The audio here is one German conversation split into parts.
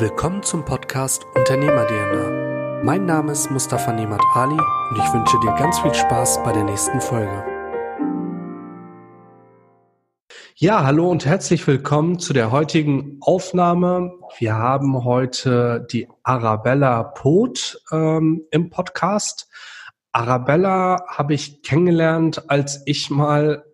Willkommen zum Podcast Unternehmer DNA. Mein Name ist Mustafa Nemat Ali und ich wünsche dir ganz viel Spaß bei der nächsten Folge. Ja, hallo und herzlich willkommen zu der heutigen Aufnahme. Wir haben heute die Arabella Pot ähm, im Podcast. Arabella habe ich kennengelernt, als ich mal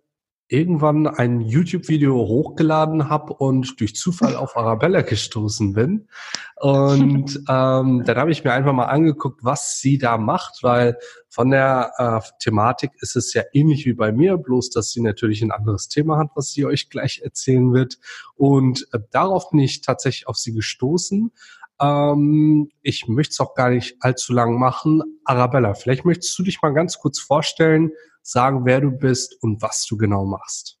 irgendwann ein YouTube-Video hochgeladen habe und durch Zufall auf Arabella gestoßen bin. Und ähm, dann habe ich mir einfach mal angeguckt, was sie da macht, weil von der äh, Thematik ist es ja ähnlich wie bei mir, bloß dass sie natürlich ein anderes Thema hat, was sie euch gleich erzählen wird. Und äh, darauf bin ich tatsächlich auf sie gestoßen. Ähm, ich möchte es auch gar nicht allzu lang machen. Arabella, vielleicht möchtest du dich mal ganz kurz vorstellen, sagen, wer du bist und was du genau machst.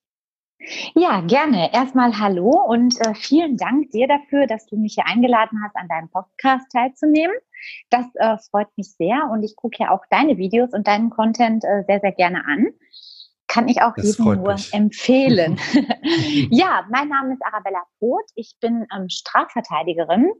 Ja, gerne. Erstmal hallo und äh, vielen Dank dir dafür, dass du mich hier eingeladen hast, an deinem Podcast teilzunehmen. Das äh, freut mich sehr und ich gucke ja auch deine Videos und deinen Content äh, sehr, sehr gerne an. Kann ich auch das jedem nur mich. empfehlen. ja, mein Name ist Arabella Poth. Ich bin ähm, Strafverteidigerin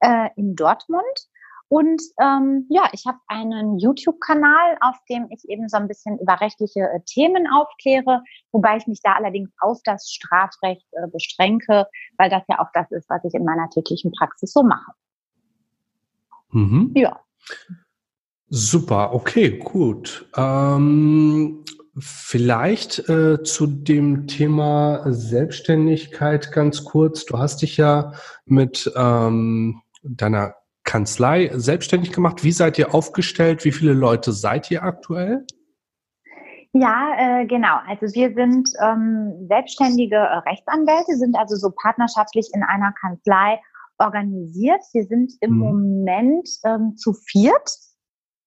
äh, in Dortmund und ähm, ja, ich habe einen YouTube-Kanal, auf dem ich eben so ein bisschen über rechtliche äh, Themen aufkläre, wobei ich mich da allerdings auf das Strafrecht äh, beschränke, weil das ja auch das ist, was ich in meiner täglichen Praxis so mache. Mhm. Ja. Super, okay, gut. Ähm, vielleicht äh, zu dem Thema Selbstständigkeit ganz kurz. Du hast dich ja mit ähm, deiner Kanzlei selbstständig gemacht. Wie seid ihr aufgestellt? Wie viele Leute seid ihr aktuell? Ja, äh, genau. Also wir sind ähm, selbstständige äh, Rechtsanwälte, sind also so partnerschaftlich in einer Kanzlei organisiert. Wir sind im mhm. Moment ähm, zu viert,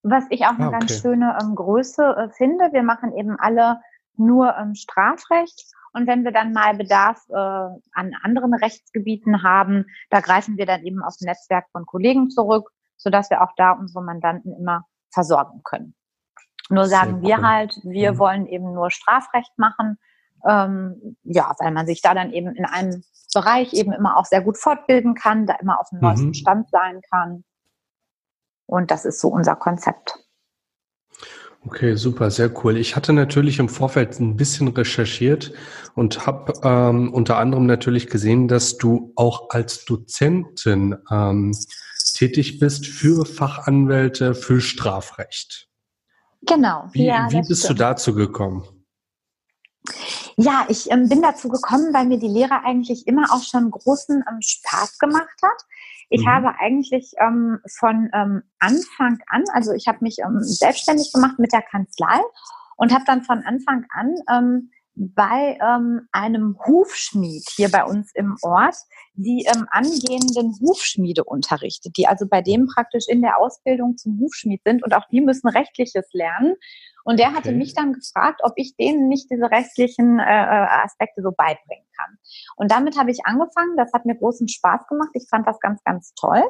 was ich auch eine ah, okay. ganz schöne ähm, Größe äh, finde. Wir machen eben alle nur ähm, Strafrecht und wenn wir dann mal Bedarf äh, an anderen Rechtsgebieten haben, da greifen wir dann eben auf ein Netzwerk von Kollegen zurück, sodass wir auch da unsere Mandanten immer versorgen können. Nur sagen wir halt, wir mhm. wollen eben nur Strafrecht machen, ähm, ja, weil man sich da dann eben in einem Bereich eben immer auch sehr gut fortbilden kann, da immer auf dem neuesten mhm. Stand sein kann. Und das ist so unser Konzept. Okay, super, sehr cool. Ich hatte natürlich im Vorfeld ein bisschen recherchiert und habe ähm, unter anderem natürlich gesehen, dass du auch als Dozentin ähm, tätig bist für Fachanwälte für Strafrecht. Genau. Wie, ja, wie bist stimmt. du dazu gekommen? Ja, ich ähm, bin dazu gekommen, weil mir die Lehre eigentlich immer auch schon großen ähm, Spaß gemacht hat. Ich mhm. habe eigentlich ähm, von ähm, Anfang an, also ich habe mich ähm, selbstständig gemacht mit der Kanzlei und habe dann von Anfang an ähm, bei ähm, einem Hufschmied hier bei uns im Ort die ähm, angehenden Hufschmiede unterrichtet, die also bei dem praktisch in der Ausbildung zum Hufschmied sind und auch die müssen rechtliches lernen. Und der hatte mich dann gefragt, ob ich denen nicht diese rechtlichen äh, äh, Aspekte so beibringen kann. Und damit habe ich angefangen. Das hat mir großen Spaß gemacht. Ich fand das ganz, ganz toll.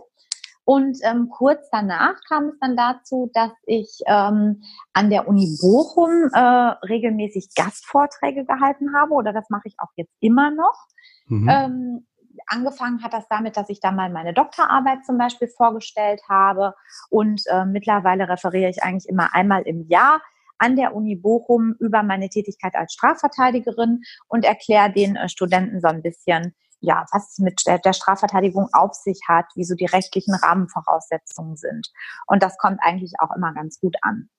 Und ähm, kurz danach kam es dann dazu, dass ich ähm, an der Uni Bochum äh, regelmäßig Gastvorträge gehalten habe oder das mache ich auch jetzt immer noch. Mhm. Ähm, angefangen hat das damit, dass ich da mal meine Doktorarbeit zum Beispiel vorgestellt habe und äh, mittlerweile referiere ich eigentlich immer einmal im Jahr an der Uni Bochum über meine Tätigkeit als Strafverteidigerin und erkläre den äh, Studenten so ein bisschen, ja, was es mit der Strafverteidigung auf sich hat, wie so die rechtlichen Rahmenvoraussetzungen sind. Und das kommt eigentlich auch immer ganz gut an.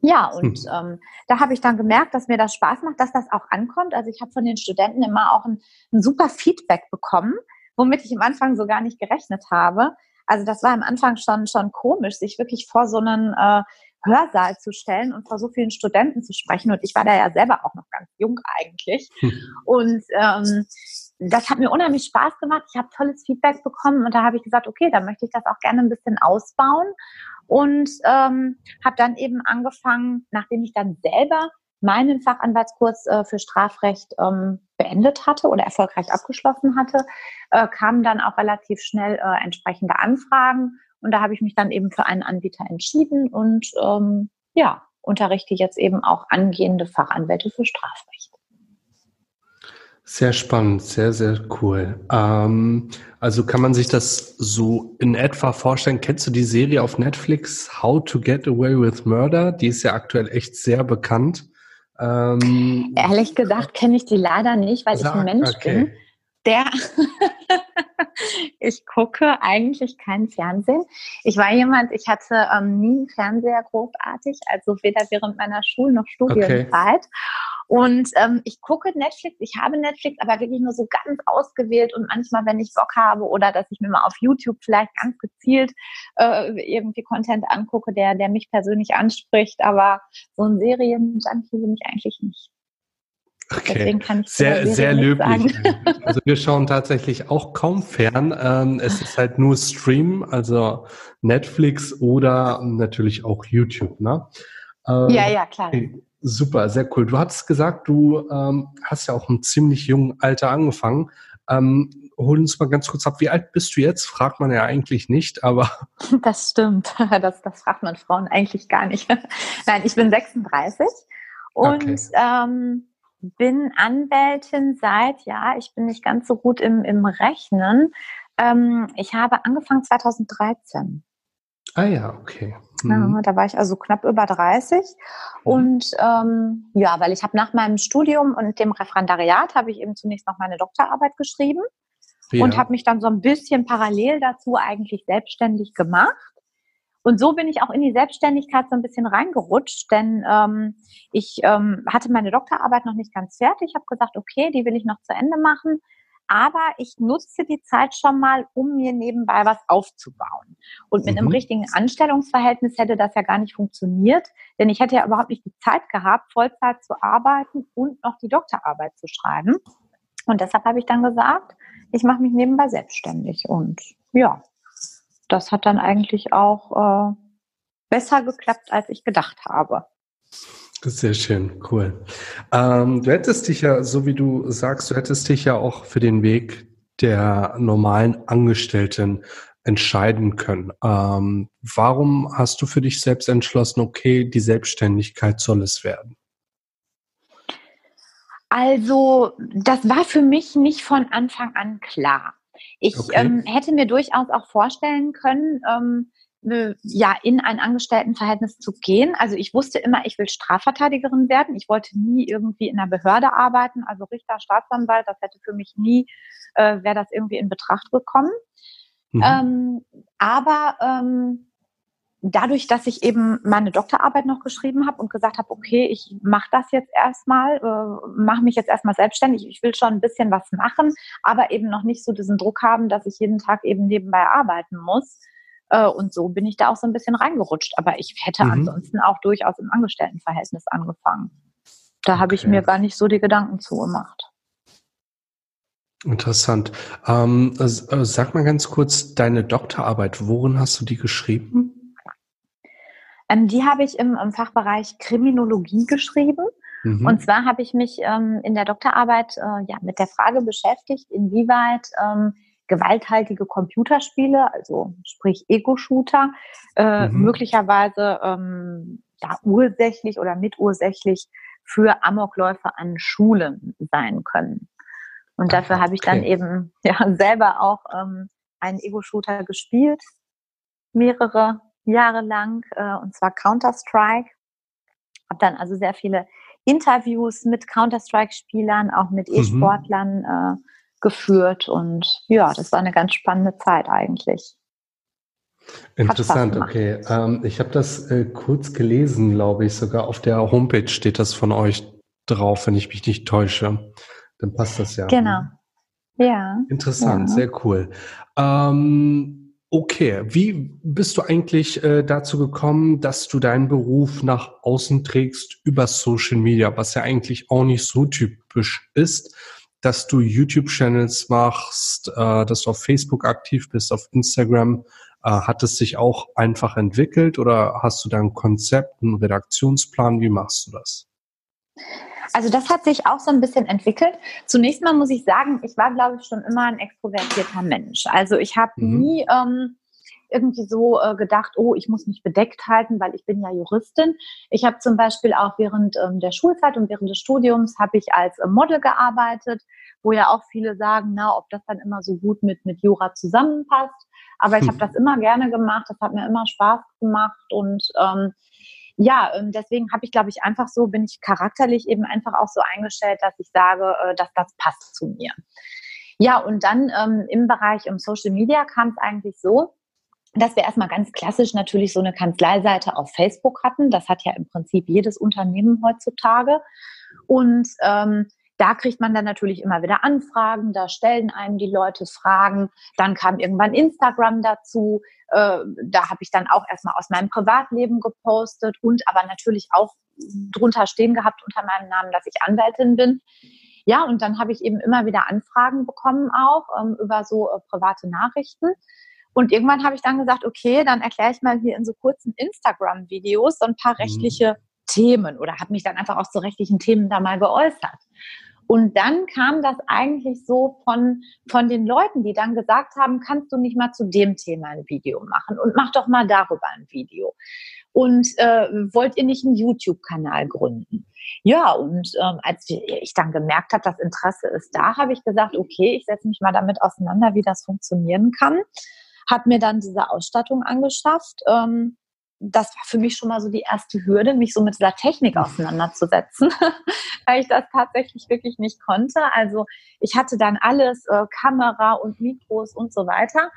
Ja, und hm. ähm, da habe ich dann gemerkt, dass mir das Spaß macht, dass das auch ankommt. Also ich habe von den Studenten immer auch ein, ein super Feedback bekommen, womit ich am Anfang so gar nicht gerechnet habe. Also das war am Anfang schon schon komisch, sich wirklich vor so einen äh, Hörsaal zu stellen und vor so vielen Studenten zu sprechen. Und ich war da ja selber auch noch ganz jung eigentlich. Hm. Und ähm, das hat mir unheimlich Spaß gemacht. Ich habe tolles Feedback bekommen und da habe ich gesagt, okay, da möchte ich das auch gerne ein bisschen ausbauen. Und ähm, habe dann eben angefangen, nachdem ich dann selber meinen Fachanwaltskurs äh, für Strafrecht ähm, beendet hatte oder erfolgreich abgeschlossen hatte, äh, kamen dann auch relativ schnell äh, entsprechende Anfragen und da habe ich mich dann eben für einen Anbieter entschieden und ähm, ja, unterrichte jetzt eben auch angehende Fachanwälte für Strafrecht. Sehr spannend, sehr, sehr cool. Ähm, also kann man sich das so in etwa vorstellen? Kennst du die Serie auf Netflix How to Get Away with Murder? Die ist ja aktuell echt sehr bekannt. Ähm, Ehrlich gesagt kenne ich die leider nicht, weil sag, ich ein Mensch okay. bin, der ich gucke eigentlich kein Fernsehen. Ich war jemand, ich hatte ähm, nie einen Fernseher großartig, also weder während meiner Schul- noch Studienzeit. Okay. Und ähm, ich gucke Netflix, ich habe Netflix, aber wirklich nur so ganz ausgewählt und manchmal, wenn ich Bock habe oder dass ich mir mal auf YouTube vielleicht ganz gezielt äh, irgendwie Content angucke, der, der mich persönlich anspricht. Aber so ein Serien-Junkie bin ich eigentlich nicht. Okay. Deswegen kann ich sehr, sehr löblich. Also wir schauen tatsächlich auch kaum fern. Ähm, es ist halt nur Stream, also Netflix oder natürlich auch YouTube, ne? Ähm, ja, ja, klar. Super, sehr cool. Du hattest gesagt, du ähm, hast ja auch im ziemlich jungen Alter angefangen. Ähm, hol uns mal ganz kurz ab, wie alt bist du jetzt? Fragt man ja eigentlich nicht, aber. Das stimmt. Das, das fragt man Frauen eigentlich gar nicht. Nein, ich bin 36 und okay. ähm, bin Anwältin seit, ja, ich bin nicht ganz so gut im, im Rechnen. Ähm, ich habe angefangen 2013. Ah ja, okay. Mhm. Ja, da war ich also knapp über 30. Mhm. Und ähm, ja, weil ich habe nach meinem Studium und dem Referendariat habe ich eben zunächst noch meine Doktorarbeit geschrieben ja. und habe mich dann so ein bisschen parallel dazu eigentlich selbstständig gemacht. Und so bin ich auch in die Selbstständigkeit so ein bisschen reingerutscht, denn ähm, ich ähm, hatte meine Doktorarbeit noch nicht ganz fertig. Ich habe gesagt, okay, die will ich noch zu Ende machen. Aber ich nutze die Zeit schon mal, um mir nebenbei was aufzubauen. Und mit mhm. einem richtigen Anstellungsverhältnis hätte das ja gar nicht funktioniert, denn ich hätte ja überhaupt nicht die Zeit gehabt, Vollzeit zu arbeiten und noch die Doktorarbeit zu schreiben. Und deshalb habe ich dann gesagt, ich mache mich nebenbei selbstständig. Und ja, das hat dann eigentlich auch äh, besser geklappt, als ich gedacht habe. Sehr schön, cool. Ähm, du hättest dich ja, so wie du sagst, du hättest dich ja auch für den Weg der normalen Angestellten entscheiden können. Ähm, warum hast du für dich selbst entschlossen, okay, die Selbstständigkeit soll es werden? Also, das war für mich nicht von Anfang an klar. Ich okay. ähm, hätte mir durchaus auch vorstellen können, ähm, äh, ja, in ein Angestelltenverhältnis zu gehen. Also ich wusste immer, ich will Strafverteidigerin werden. Ich wollte nie irgendwie in einer Behörde arbeiten, also Richter, Staatsanwalt, das hätte für mich nie, äh, wäre das irgendwie in Betracht gekommen. Mhm. Ähm, aber ähm, dadurch, dass ich eben meine Doktorarbeit noch geschrieben habe und gesagt habe, okay, ich mache das jetzt erstmal, äh, mache mich jetzt erstmal selbstständig, ich will schon ein bisschen was machen, aber eben noch nicht so diesen Druck haben, dass ich jeden Tag eben nebenbei arbeiten muss. Äh, und so bin ich da auch so ein bisschen reingerutscht. Aber ich hätte mhm. ansonsten auch durchaus im Angestelltenverhältnis angefangen. Da okay. habe ich mir gar nicht so die Gedanken zugemacht. Interessant. Ähm, äh, sag mal ganz kurz, deine Doktorarbeit, worin hast du die geschrieben? Ähm, die habe ich im, im, Fachbereich Kriminologie geschrieben. Mhm. Und zwar habe ich mich ähm, in der Doktorarbeit äh, ja, mit der Frage beschäftigt, inwieweit ähm, gewalthaltige Computerspiele, also sprich Ego-Shooter, äh, mhm. möglicherweise ähm, ja, ursächlich oder mitursächlich für Amokläufe an Schulen sein können. Und dafür okay. habe ich dann eben ja selber auch ähm, einen Ego-Shooter gespielt, mehrere Jahre lang, äh, und zwar Counter-Strike. Habe dann also sehr viele Interviews mit Counter-Strike-Spielern, auch mit mhm. E-Sportlern äh, geführt. Und ja, das war eine ganz spannende Zeit eigentlich. Interessant, okay. Ähm, ich habe das äh, kurz gelesen, glaube ich. Sogar auf der Homepage steht das von euch drauf, wenn ich mich nicht täusche. Dann passt das ja. Genau. Ja. Interessant, ja. sehr cool. Ähm, Okay, wie bist du eigentlich äh, dazu gekommen, dass du deinen Beruf nach außen trägst über Social Media, was ja eigentlich auch nicht so typisch ist, dass du YouTube-Channels machst, äh, dass du auf Facebook aktiv bist, auf Instagram. Äh, hat es sich auch einfach entwickelt oder hast du da ein Konzept, einen Redaktionsplan? Wie machst du das? Also das hat sich auch so ein bisschen entwickelt. Zunächst mal muss ich sagen, ich war, glaube ich, schon immer ein extrovertierter Mensch. Also ich habe mhm. nie ähm, irgendwie so äh, gedacht, oh, ich muss mich bedeckt halten, weil ich bin ja Juristin. Ich habe zum Beispiel auch während ähm, der Schulzeit und während des Studiums habe ich als äh, Model gearbeitet, wo ja auch viele sagen, na, ob das dann immer so gut mit, mit Jura zusammenpasst. Aber ich habe das immer gerne gemacht, das hat mir immer Spaß gemacht und ähm, ja, deswegen habe ich, glaube ich, einfach so, bin ich charakterlich eben einfach auch so eingestellt, dass ich sage, äh, dass das passt zu mir. Ja, und dann ähm, im Bereich um Social Media kam es eigentlich so, dass wir erstmal ganz klassisch natürlich so eine Kanzleiseite auf Facebook hatten. Das hat ja im Prinzip jedes Unternehmen heutzutage. Und ähm, da kriegt man dann natürlich immer wieder Anfragen, da stellen einem die Leute Fragen. Dann kam irgendwann Instagram dazu. Äh, da habe ich dann auch erstmal aus meinem Privatleben gepostet und aber natürlich auch drunter stehen gehabt unter meinem Namen, dass ich Anwältin bin. Ja, und dann habe ich eben immer wieder Anfragen bekommen auch ähm, über so äh, private Nachrichten. Und irgendwann habe ich dann gesagt, okay, dann erkläre ich mal hier in so kurzen Instagram-Videos so ein paar mhm. rechtliche mhm. Themen oder habe mich dann einfach auch zu rechtlichen Themen da mal geäußert. Und dann kam das eigentlich so von, von den Leuten, die dann gesagt haben, kannst du nicht mal zu dem Thema ein Video machen und mach doch mal darüber ein Video. Und äh, wollt ihr nicht einen YouTube-Kanal gründen? Ja, und ähm, als ich dann gemerkt habe, das Interesse ist da, habe ich gesagt, okay, ich setze mich mal damit auseinander, wie das funktionieren kann. Habe mir dann diese Ausstattung angeschafft. Ähm, das war für mich schon mal so die erste Hürde, mich so mit dieser Technik auseinanderzusetzen, weil ich das tatsächlich wirklich nicht konnte. Also ich hatte dann alles, äh, Kamera und Mikros und so weiter.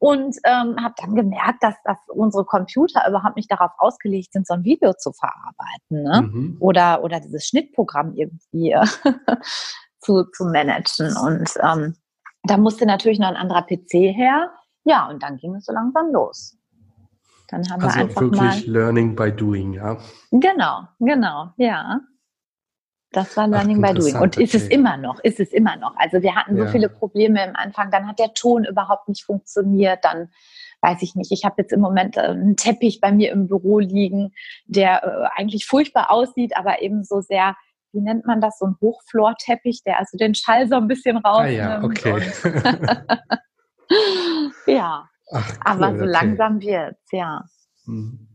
Und ähm, habe dann gemerkt, dass, dass unsere Computer überhaupt nicht darauf ausgelegt sind, so ein Video zu verarbeiten ne? Mhm. oder, oder dieses Schnittprogramm irgendwie äh, zu, zu managen. Und ähm, da musste natürlich noch ein anderer PC her. Ja, und dann ging es so langsam los. Dann haben also wir einfach wirklich mal Learning by Doing, ja. Genau, genau, ja. Das war Learning Ach, by Doing. Und ist okay. es immer noch, ist es immer noch. Also wir hatten so ja. viele Probleme im Anfang, dann hat der Ton überhaupt nicht funktioniert, dann weiß ich nicht, ich habe jetzt im Moment äh, einen Teppich bei mir im Büro liegen, der äh, eigentlich furchtbar aussieht, aber eben so sehr, wie nennt man das, so ein Hochflorteppich, der also den Schall so ein bisschen rausnimmt. Ah, ja, okay. ja, Ach, cool, aber so okay. langsam wird's, ja. Mhm.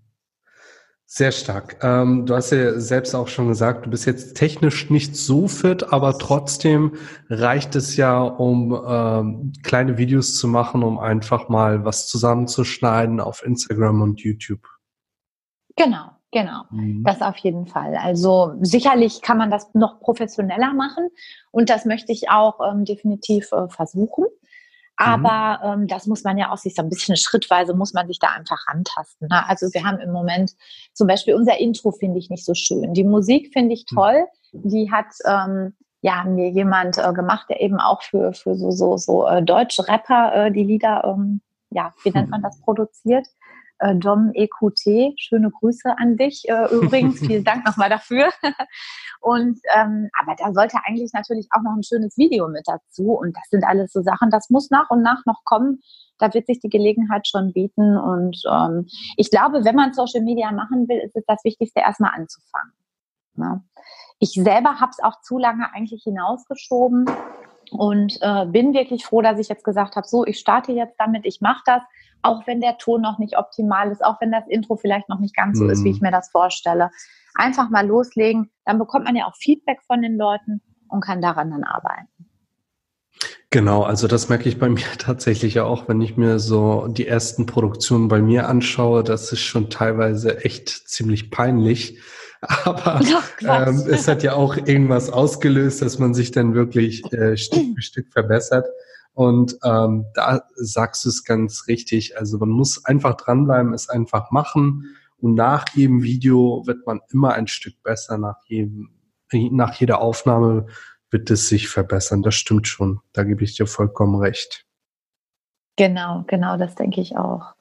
Sehr stark. Ähm, du hast ja selbst auch schon gesagt, du bist jetzt technisch nicht so fit, aber trotzdem reicht es ja, um ähm, kleine Videos zu machen, um einfach mal was zusammenzuschneiden auf Instagram und YouTube. Genau, genau. Mhm. Das auf jeden Fall. Also sicherlich kann man das noch professioneller machen und das möchte ich auch ähm, definitiv äh, versuchen. Mhm. Aber ähm, das muss man ja auch sich so ein bisschen schrittweise muss man sich da einfach rantasten. Ne? Also wir haben im Moment zum Beispiel unser Intro finde ich nicht so schön. Die Musik finde ich hm. toll. Die hat ähm, ja mir jemand äh, gemacht, der eben auch für für so so so äh, deutsche Rapper äh, die Lieder ähm, ja wie nennt man hm. das produziert. Äh, Dom EQT, schöne Grüße an dich äh, übrigens. Vielen Dank nochmal dafür. Und ähm, aber da sollte eigentlich natürlich auch noch ein schönes Video mit dazu. Und das sind alles so Sachen, das muss nach und nach noch kommen. Da wird sich die Gelegenheit schon bieten. Und ähm, ich glaube, wenn man Social Media machen will, ist es das Wichtigste, erstmal anzufangen. Ja. Ne? Ich selber habe es auch zu lange eigentlich hinausgeschoben und äh, bin wirklich froh, dass ich jetzt gesagt habe, so, ich starte jetzt damit, ich mache das, auch wenn der Ton noch nicht optimal ist, auch wenn das Intro vielleicht noch nicht ganz so mhm. ist, wie ich mhm. mir das vorstelle einfach mal loslegen. Dann bekommt man ja auch Feedback von den Leuten und kann daran dann arbeiten. Genau, also das merke ich bei mir tatsächlich auch, wenn ich mir so die ersten Produktionen bei mir anschaue, das ist schon teilweise echt ziemlich peinlich. Aber ähm, es hat ja auch irgendwas ausgelöst, dass man sich dann wirklich äh, Stück für Stück verbessert. Und ähm, da sagst du es ganz richtig. Also man muss einfach dranbleiben, es einfach machen und nach jedem Video wird man immer ein Stück besser. Nach jedem, nach jeder Aufnahme wird es sich verbessern. Das stimmt schon. Da gebe ich dir vollkommen recht. Genau, genau, das denke ich auch.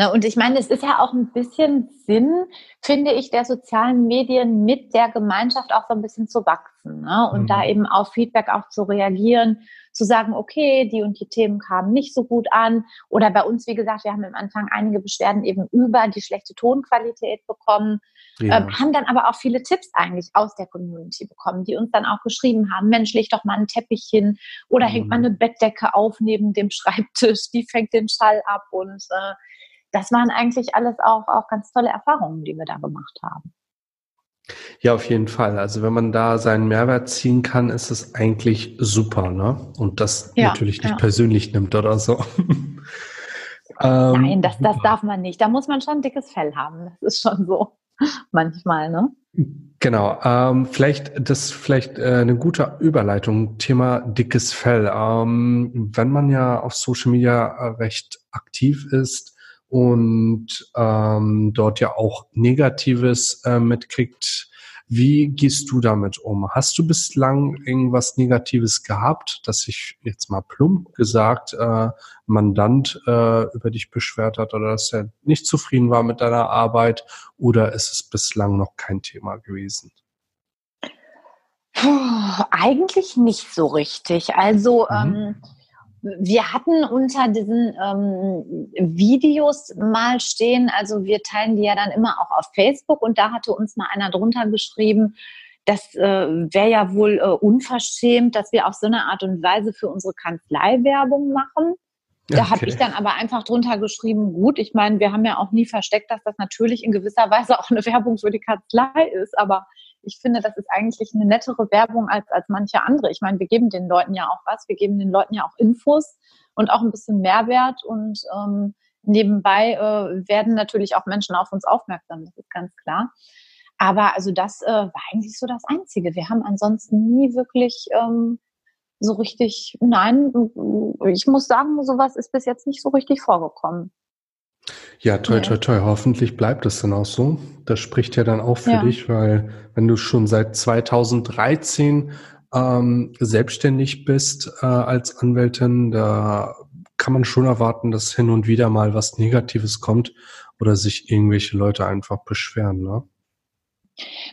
Na, und ich meine, es ist ja auch ein bisschen Sinn, finde ich, der sozialen Medien mit der Gemeinschaft auch so ein bisschen zu wachsen ne? und mhm. da eben auf Feedback auch zu reagieren, zu sagen, okay, die und die Themen kamen nicht so gut an. Oder bei uns, wie gesagt, wir haben am Anfang einige Beschwerden eben über die schlechte Tonqualität bekommen, ja. ähm, haben dann aber auch viele Tipps eigentlich aus der Community bekommen, die uns dann auch geschrieben haben, Mensch, leg doch mal einen Teppich hin oder mhm. hängt mal eine Bettdecke auf neben dem Schreibtisch, die fängt den Schall ab und äh, das waren eigentlich alles auch, auch ganz tolle Erfahrungen, die wir da gemacht haben. Ja, auf jeden Fall. Also wenn man da seinen Mehrwert ziehen kann, ist es eigentlich super, ne? Und das ja, natürlich nicht ja. persönlich nimmt oder so. ähm, Nein, das, das darf man nicht. Da muss man schon ein dickes Fell haben. Das ist schon so manchmal, ne? Genau, ähm, vielleicht das vielleicht äh, eine gute Überleitung. Thema dickes Fell. Ähm, wenn man ja auf Social Media äh, recht aktiv ist und ähm, dort ja auch Negatives äh, mitkriegt, wie gehst du damit um? Hast du bislang irgendwas Negatives gehabt, dass sich jetzt mal plump gesagt äh, Mandant äh, über dich beschwert hat oder dass er nicht zufrieden war mit deiner Arbeit oder ist es bislang noch kein Thema gewesen? Puh, eigentlich nicht so richtig. Also mhm. ähm, wir hatten unter diesen ähm, Videos mal stehen, also wir teilen die ja dann immer auch auf Facebook und da hatte uns mal einer drunter geschrieben, das äh, wäre ja wohl äh, unverschämt, dass wir auf so eine Art und Weise für unsere Kanzlei Werbung machen. Da okay. habe ich dann aber einfach drunter geschrieben, gut, ich meine, wir haben ja auch nie versteckt, dass das natürlich in gewisser Weise auch eine Werbung für die Kanzlei ist, aber ich finde, das ist eigentlich eine nettere Werbung als, als manche andere. Ich meine, wir geben den Leuten ja auch was, wir geben den Leuten ja auch Infos und auch ein bisschen Mehrwert und ähm, nebenbei äh, werden natürlich auch Menschen auf uns aufmerksam, das ist ganz klar. Aber also das äh, war eigentlich so das Einzige. Wir haben ansonsten nie wirklich ähm, so richtig, nein, ich muss sagen, sowas ist bis jetzt nicht so richtig vorgekommen. Ja, toi, toi, toi. Hoffentlich bleibt es dann auch so. Das spricht ja dann auch für ja. dich, weil wenn du schon seit 2013 ähm, selbstständig bist äh, als Anwältin, da kann man schon erwarten, dass hin und wieder mal was Negatives kommt oder sich irgendwelche Leute einfach beschweren. Ne?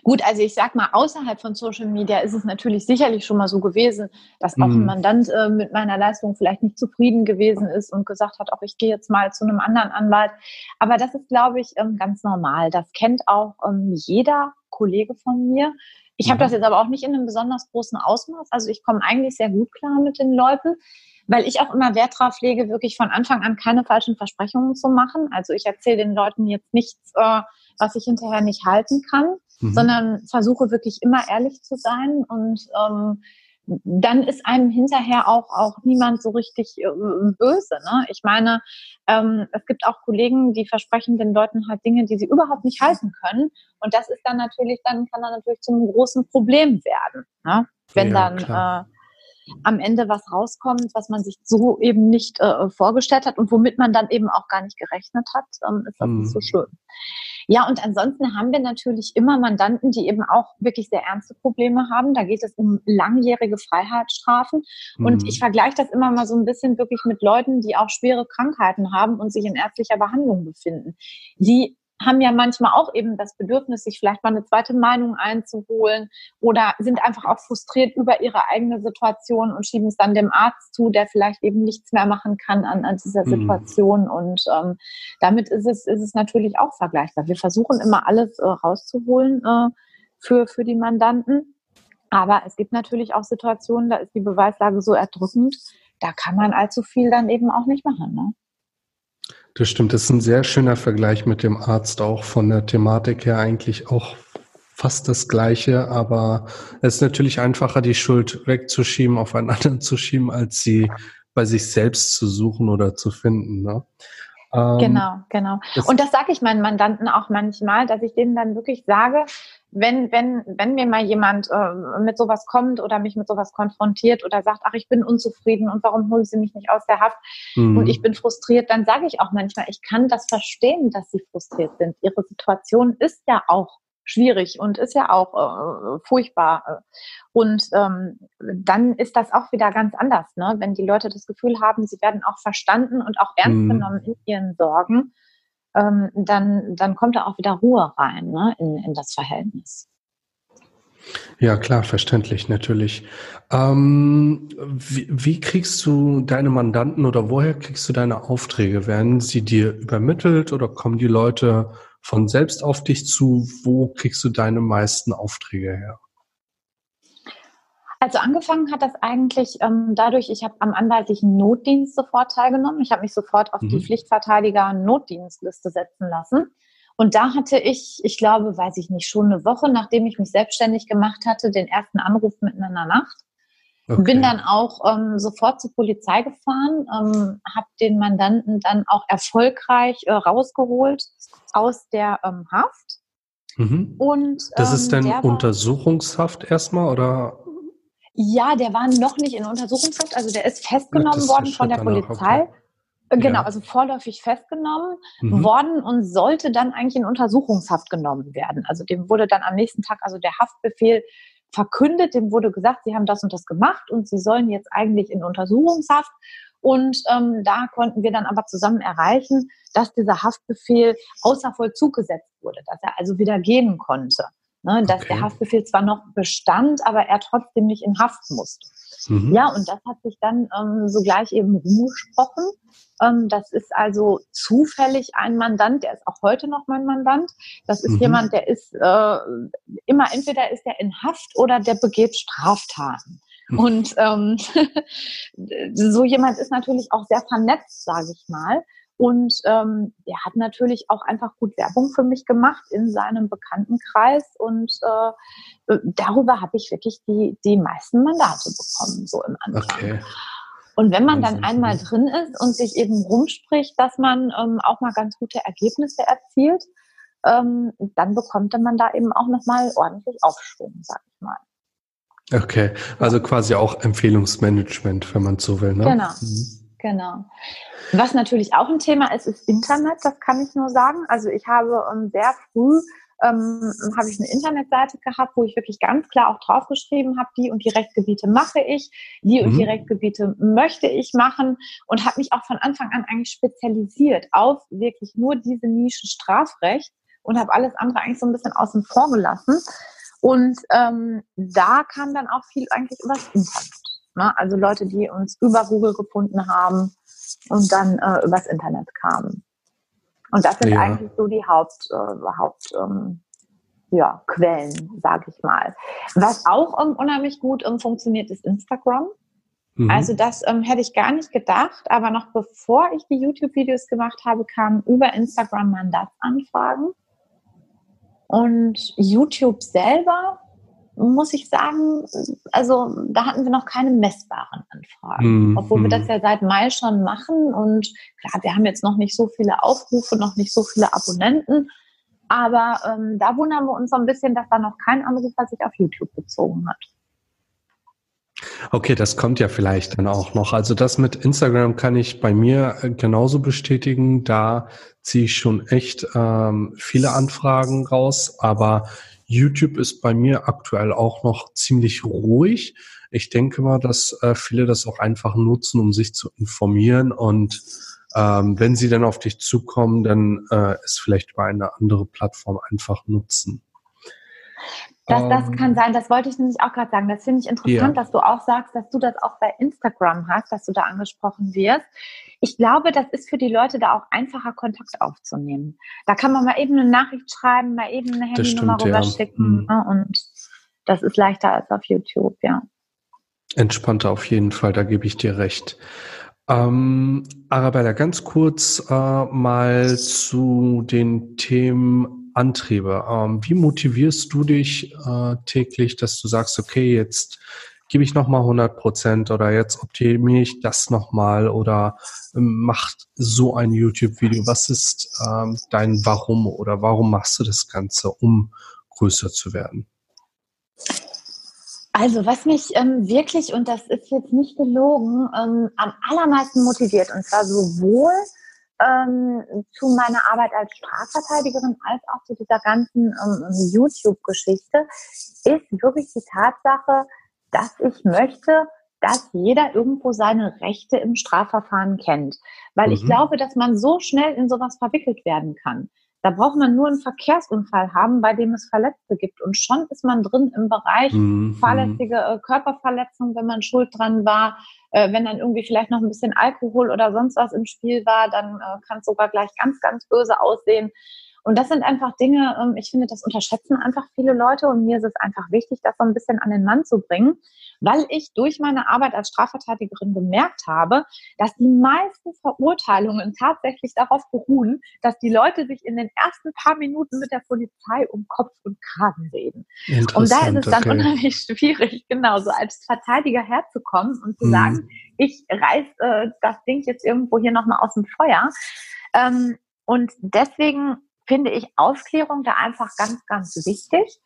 Gut, also ich sag mal, außerhalb von Social Media ist es natürlich sicherlich schon mal so gewesen, dass auch ein mhm. Mandant äh, mit meiner Leistung vielleicht nicht zufrieden gewesen ist und gesagt hat, auch ich gehe jetzt mal zu einem anderen Anwalt. Aber das ist, glaube ich, ähm, ganz normal. Das kennt auch ähm, jeder Kollege von mir. Ich habe das mhm. jetzt aber auch nicht in einem besonders großen Ausmaß. Also ich komme eigentlich sehr gut klar mit den Leuten weil ich auch immer Wert darauf lege, wirklich von Anfang an keine falschen Versprechungen zu machen. Also ich erzähle den Leuten jetzt nichts, äh, was ich hinterher nicht halten kann mhm. sondern versuche wirklich immer ehrlich zu sein und ähm, dann ist einem hinterher auch, auch niemand so richtig äh, böse. Ne? Ich meine, ähm, es gibt auch Kollegen, die versprechen den Leuten halt Dinge, die sie überhaupt nicht halten können. Und das ist dann natürlich, dann kann dann natürlich zum großen Problem werden. Ne? Wenn ja, dann äh, am Ende was rauskommt, was man sich so eben nicht äh, vorgestellt hat und womit man dann eben auch gar nicht gerechnet hat, ähm, ist das mhm. nicht so schön. Ja, und ansonsten haben wir natürlich immer Mandanten, die eben auch wirklich sehr ernste Probleme haben. Da geht es um langjährige Freiheitsstrafen. Mhm. Und ich vergleiche das immer mal so ein bisschen wirklich mit Leuten, die auch schwere Krankheiten haben und sich in ärztlicher Behandlung befinden. Die haben ja manchmal auch eben das Bedürfnis, sich vielleicht mal eine zweite Meinung einzuholen oder sind einfach auch frustriert über ihre eigene Situation und schieben es dann dem Arzt zu, der vielleicht eben nichts mehr machen kann an, an dieser mhm. Situation. Mhm. Und ähm, damit ist es, ist es natürlich auch vergleichbar. Wir versuchen immer alles äh, rauszuholen äh, für, für die Mandanten. Aber es gibt natürlich auch Situationen, da ist die Beweislage so erdrückend, da kann man allzu viel dann eben auch nicht machen. Ne? Das stimmt, das ist ein sehr schöner Vergleich mit dem Arzt auch von der Thematik her eigentlich auch fast das Gleiche, aber es ist natürlich einfacher, die Schuld wegzuschieben, auf einen anderen zu schieben, als sie bei sich selbst zu suchen oder zu finden. Ne? Ähm, genau, genau. Und das sage ich meinen Mandanten auch manchmal, dass ich denen dann wirklich sage, wenn, wenn, wenn mir mal jemand äh, mit sowas kommt oder mich mit sowas konfrontiert oder sagt, ach, ich bin unzufrieden und warum holen Sie mich nicht aus der Haft mhm. und ich bin frustriert, dann sage ich auch manchmal, ich kann das verstehen, dass Sie frustriert sind. Ihre Situation ist ja auch schwierig und ist ja auch äh, furchtbar. Und ähm, dann ist das auch wieder ganz anders, ne? wenn die Leute das Gefühl haben, sie werden auch verstanden und auch ernst mhm. genommen in ihren Sorgen, ähm, dann, dann kommt da auch wieder Ruhe rein ne? in, in das Verhältnis. Ja, klar, verständlich, natürlich. Ähm, wie, wie, kriegst du deine Mandanten oder woher kriegst du deine Aufträge? Werden sie dir übermittelt oder kommen die Leute von selbst auf dich zu? Wo kriegst du deine meisten Aufträge her? Also angefangen hat das eigentlich ähm, dadurch, ich habe am anwaltlichen Notdienst sofort teilgenommen. Ich habe mich sofort auf mhm. die Pflichtverteidiger-Notdienstliste setzen lassen. Und da hatte ich, ich glaube, weiß ich nicht, schon eine Woche, nachdem ich mich selbstständig gemacht hatte, den ersten Anruf mitten in der Nacht. Okay. Bin dann auch ähm, sofort zur Polizei gefahren, ähm, habe den Mandanten dann auch erfolgreich äh, rausgeholt aus der ähm, Haft. Mhm. Und, das ist ähm, dann Untersuchungshaft erstmal oder? Ja, der war noch nicht in Untersuchungshaft, also der ist festgenommen ja, worden von der Polizei. Okay. Äh, genau, ja. also vorläufig festgenommen mhm. worden und sollte dann eigentlich in Untersuchungshaft genommen werden. Also dem wurde dann am nächsten Tag, also der Haftbefehl verkündet, dem wurde gesagt, sie haben das und das gemacht und sie sollen jetzt eigentlich in Untersuchungshaft. Und ähm, da konnten wir dann aber zusammen erreichen, dass dieser Haftbefehl außer Vollzug gesetzt wurde, dass er also wieder gehen konnte. Ne, dass okay. der Haftbefehl zwar noch bestand, aber er trotzdem nicht in Haft musste. Mhm. Ja, und das hat sich dann ähm, sogleich eben rumgesprochen. Ähm, das ist also zufällig ein Mandant, der ist auch heute noch mein Mandant. Das ist mhm. jemand, der ist äh, immer entweder ist er in Haft oder der begeht Straftaten. Mhm. Und ähm, so jemand ist natürlich auch sehr vernetzt, sage ich mal. Und ähm, der hat natürlich auch einfach gut Werbung für mich gemacht in seinem Bekanntenkreis. Und äh, darüber habe ich wirklich die, die meisten Mandate bekommen, so im Anfang. Okay. Und wenn man dann einmal drin ist und sich eben rumspricht, dass man ähm, auch mal ganz gute Ergebnisse erzielt, ähm, dann bekommt man da eben auch nochmal ordentlich Aufschwung, sag ich mal. Okay, also quasi auch Empfehlungsmanagement, wenn man so will. Ne? Genau. Mhm. Genau. Was natürlich auch ein Thema ist, ist Internet, das kann ich nur sagen. Also ich habe ähm, sehr früh ähm, habe ich eine Internetseite gehabt, wo ich wirklich ganz klar auch draufgeschrieben habe, die und die Rechtsgebiete mache ich, die mhm. und die mhm. Rechtsgebiete möchte ich machen und habe mich auch von Anfang an eigentlich spezialisiert auf wirklich nur diese Nische Strafrecht und habe alles andere eigentlich so ein bisschen außen vor gelassen. Und ähm, da kam dann auch viel eigentlich übers Internet. Ne? Also Leute, die uns über Google gefunden haben und dann äh, übers Internet kamen. Und das sind ja. eigentlich so die Haupt, äh, Haupt ähm, ja, Quellen, sage ich mal. Was auch ähm, unheimlich gut ähm, funktioniert, ist Instagram. Mhm. Also das ähm, hätte ich gar nicht gedacht, aber noch bevor ich die YouTube-Videos gemacht habe, kamen über Instagram Mandatsanfragen. Und YouTube selber muss ich sagen, also da hatten wir noch keine messbaren Anfragen, mm, obwohl wir das ja seit Mai schon machen und klar, wir haben jetzt noch nicht so viele Aufrufe, noch nicht so viele Abonnenten, aber ähm, da wundern wir uns so ein bisschen, dass da noch kein Anrufer sich auf YouTube bezogen hat. Okay, das kommt ja vielleicht dann auch noch. Also das mit Instagram kann ich bei mir äh, genauso bestätigen. Da ziehe ich schon echt ähm, viele Anfragen raus, aber YouTube ist bei mir aktuell auch noch ziemlich ruhig. Ich denke mal, dass äh, viele das auch einfach nutzen, um sich zu informieren und ähm, wenn sie dann auf dich zukommen, dann äh, es vielleicht über eine andere Plattform einfach nutzen. Das, das ähm, kann sein, das wollte ich nämlich auch gerade sagen. Das finde ich interessant, ja. dass du auch sagst, dass du das auch bei Instagram hast, dass du da angesprochen wirst. Ich glaube, das ist für die Leute da auch einfacher, Kontakt aufzunehmen. Da kann man mal eben eine Nachricht schreiben, mal eben eine Handynummer rüberschicken. Ja. Mhm. Und das ist leichter als auf YouTube, ja. Entspannter auf jeden Fall, da gebe ich dir recht. Ähm, Arabella, ganz kurz äh, mal zu den Themen Antriebe. Ähm, wie motivierst du dich äh, täglich, dass du sagst, okay, jetzt gebe ich nochmal 100 Prozent oder jetzt optimiere ich das nochmal oder ähm, macht so ein YouTube-Video? Was ist ähm, dein Warum oder warum machst du das Ganze, um größer zu werden? Also was mich ähm, wirklich, und das ist jetzt nicht gelogen, ähm, am allermeisten motiviert, und zwar sowohl ähm, zu meiner Arbeit als Strafverteidigerin als auch zu dieser ganzen ähm, YouTube-Geschichte ist wirklich die Tatsache, dass ich möchte, dass jeder irgendwo seine Rechte im Strafverfahren kennt. Weil mhm. ich glaube, dass man so schnell in sowas verwickelt werden kann. Da braucht man nur einen Verkehrsunfall haben, bei dem es Verletzte gibt. Und schon ist man drin im Bereich mhm. fahrlässige äh, Körperverletzung, wenn man schuld dran war. Äh, wenn dann irgendwie vielleicht noch ein bisschen Alkohol oder sonst was im Spiel war, dann äh, kann es sogar gleich ganz, ganz böse aussehen. Und das sind einfach Dinge, ähm, ich finde, das unterschätzen einfach viele Leute und mir ist es einfach wichtig, das so ein bisschen an den Mann zu bringen, weil ich durch meine Arbeit als Strafverteidigerin gemerkt habe, dass die meisten Verurteilungen tatsächlich darauf beruhen, dass die Leute sich in den ersten paar Minuten mit der Polizei um Kopf und Kragen reden. Und da ist es dann okay. unheimlich schwierig, genau, so als Verteidiger herzukommen und zu hm. sagen, ich reiß äh, das Ding jetzt irgendwo hier nochmal aus dem Feuer. Ähm, und deswegen finde ich Aufklärung da einfach ganz, ganz wichtig.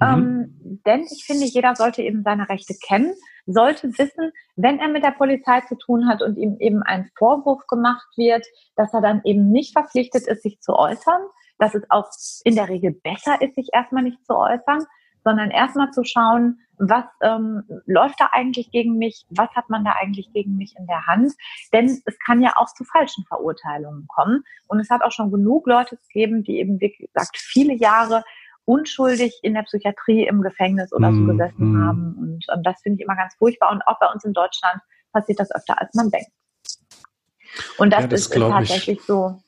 Mhm. Ähm, denn ich finde, jeder sollte eben seine Rechte kennen, sollte wissen, wenn er mit der Polizei zu tun hat und ihm eben ein Vorwurf gemacht wird, dass er dann eben nicht verpflichtet ist, sich zu äußern, dass es auch in der Regel besser ist, sich erstmal nicht zu äußern, sondern erstmal zu schauen, was ähm, läuft da eigentlich gegen mich, was hat man da eigentlich gegen mich in der Hand. Denn es kann ja auch zu falschen Verurteilungen kommen. Und es hat auch schon genug Leute gegeben, die eben, wie gesagt, viele Jahre unschuldig in der Psychiatrie im Gefängnis oder so mhm. gesessen mm. haben. Und ähm, das finde ich immer ganz furchtbar. Und auch bei uns in Deutschland passiert das öfter, als man denkt. Und das, ja, das ist, ist tatsächlich ich. so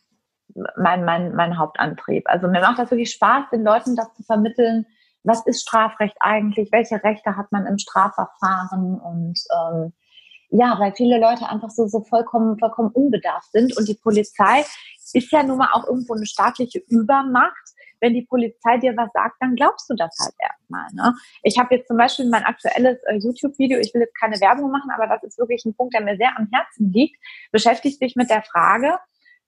mein, mein, mein Hauptantrieb. Also mir macht das wirklich Spaß, den Leuten das zu vermitteln, was ist Strafrecht eigentlich, welche Rechte hat man im Strafverfahren und ähm, ja, weil viele Leute einfach so, so vollkommen, vollkommen unbedarft sind und die Polizei ist ja nun mal auch irgendwo eine staatliche Übermacht. Wenn die Polizei dir was sagt, dann glaubst du das halt erstmal. Ne? Ich habe jetzt zum Beispiel mein aktuelles äh, YouTube-Video, ich will jetzt keine Werbung machen, aber das ist wirklich ein Punkt, der mir sehr am Herzen liegt, beschäftigt sich mit der Frage,